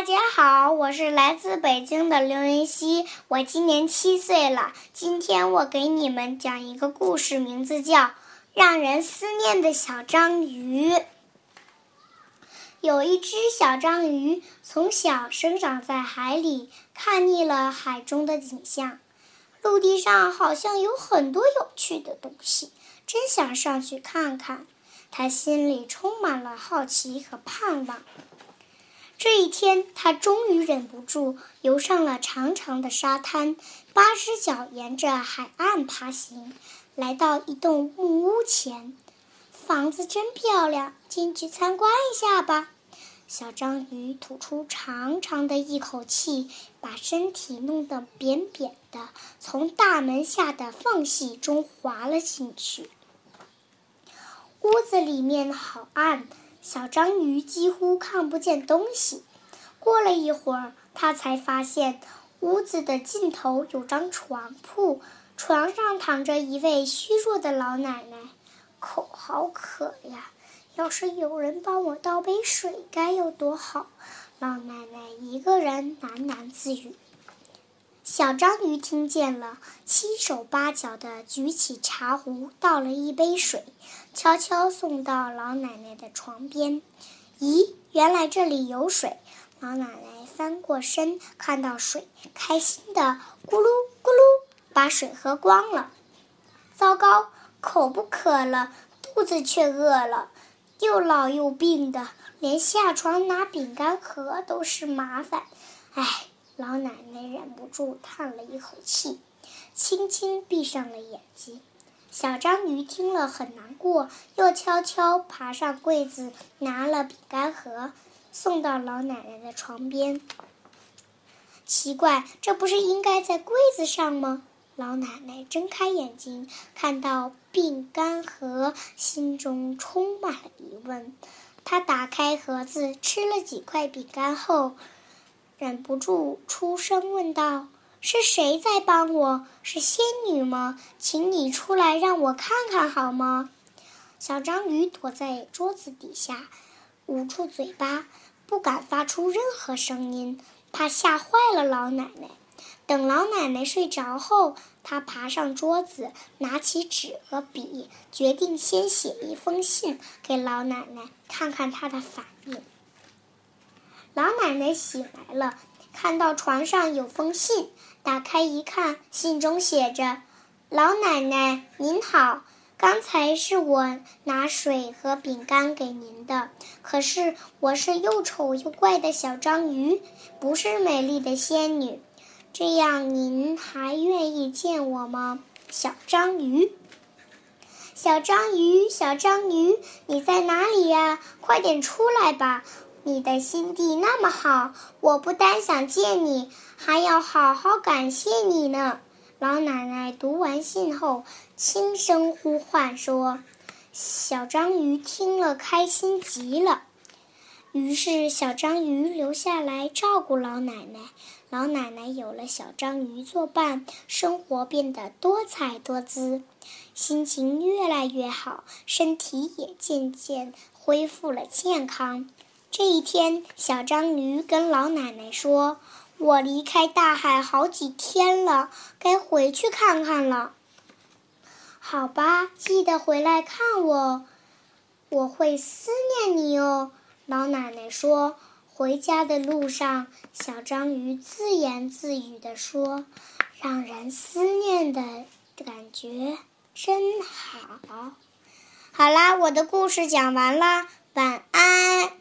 大家好，我是来自北京的刘云熙，我今年七岁了。今天我给你们讲一个故事，名字叫《让人思念的小章鱼》。有一只小章鱼，从小生长在海里，看腻了海中的景象。陆地上好像有很多有趣的东西，真想上去看看。他心里充满了好奇和盼望。这一天，他终于忍不住游上了长长的沙滩，八只脚沿着海岸爬行，来到一栋木屋前。房子真漂亮，进去参观一下吧。小章鱼吐出长长的一口气，把身体弄得扁扁的，从大门下的缝隙中滑了进去。屋子里面好暗。小章鱼几乎看不见东西。过了一会儿，它才发现屋子的尽头有张床铺，床上躺着一位虚弱的老奶奶，口好渴呀！要是有人帮我倒杯水，该有多好！老奶奶一个人喃喃自语。小章鱼听见了，七手八脚地举起茶壶，倒了一杯水，悄悄送到老奶奶的床边。咦，原来这里有水！老奶奶翻过身，看到水，开心的咕噜咕噜把水喝光了。糟糕，口不渴了，肚子却饿了，又老又病的，连下床拿饼干盒都是麻烦。唉。老奶奶忍不住叹了一口气，轻轻闭上了眼睛。小章鱼听了很难过，又悄悄爬上柜子，拿了饼干盒，送到老奶奶的床边。奇怪，这不是应该在柜子上吗？老奶奶睁开眼睛，看到饼干盒，心中充满了疑问。她打开盒子，吃了几块饼干后。忍不住出声问道：“是谁在帮我？是仙女吗？请你出来让我看看好吗？”小章鱼躲在桌子底下，捂住嘴巴，不敢发出任何声音，怕吓坏了老奶奶。等老奶奶睡着后，他爬上桌子，拿起纸和笔，决定先写一封信给老奶奶，看看她的反应。老奶奶醒来了，看到床上有封信，打开一看，信中写着：“老奶奶您好，刚才是我拿水和饼干给您的，可是我是又丑又怪的小章鱼，不是美丽的仙女，这样您还愿意见我吗？”小章鱼，小章鱼，小章鱼，你在哪里呀？快点出来吧！你的心地那么好，我不但想见你，还要好好感谢你呢。老奶奶读完信后，轻声呼唤说：“小章鱼听了，开心极了。”于是，小章鱼留下来照顾老奶奶。老奶奶有了小章鱼作伴，生活变得多彩多姿，心情越来越好，身体也渐渐恢复了健康。这一天，小章鱼跟老奶奶说：“我离开大海好几天了，该回去看看了。”好吧，记得回来看我，我会思念你哦。”老奶奶说。回家的路上，小章鱼自言自语地说：“让人思念的感觉真好。”好啦，我的故事讲完啦，晚安。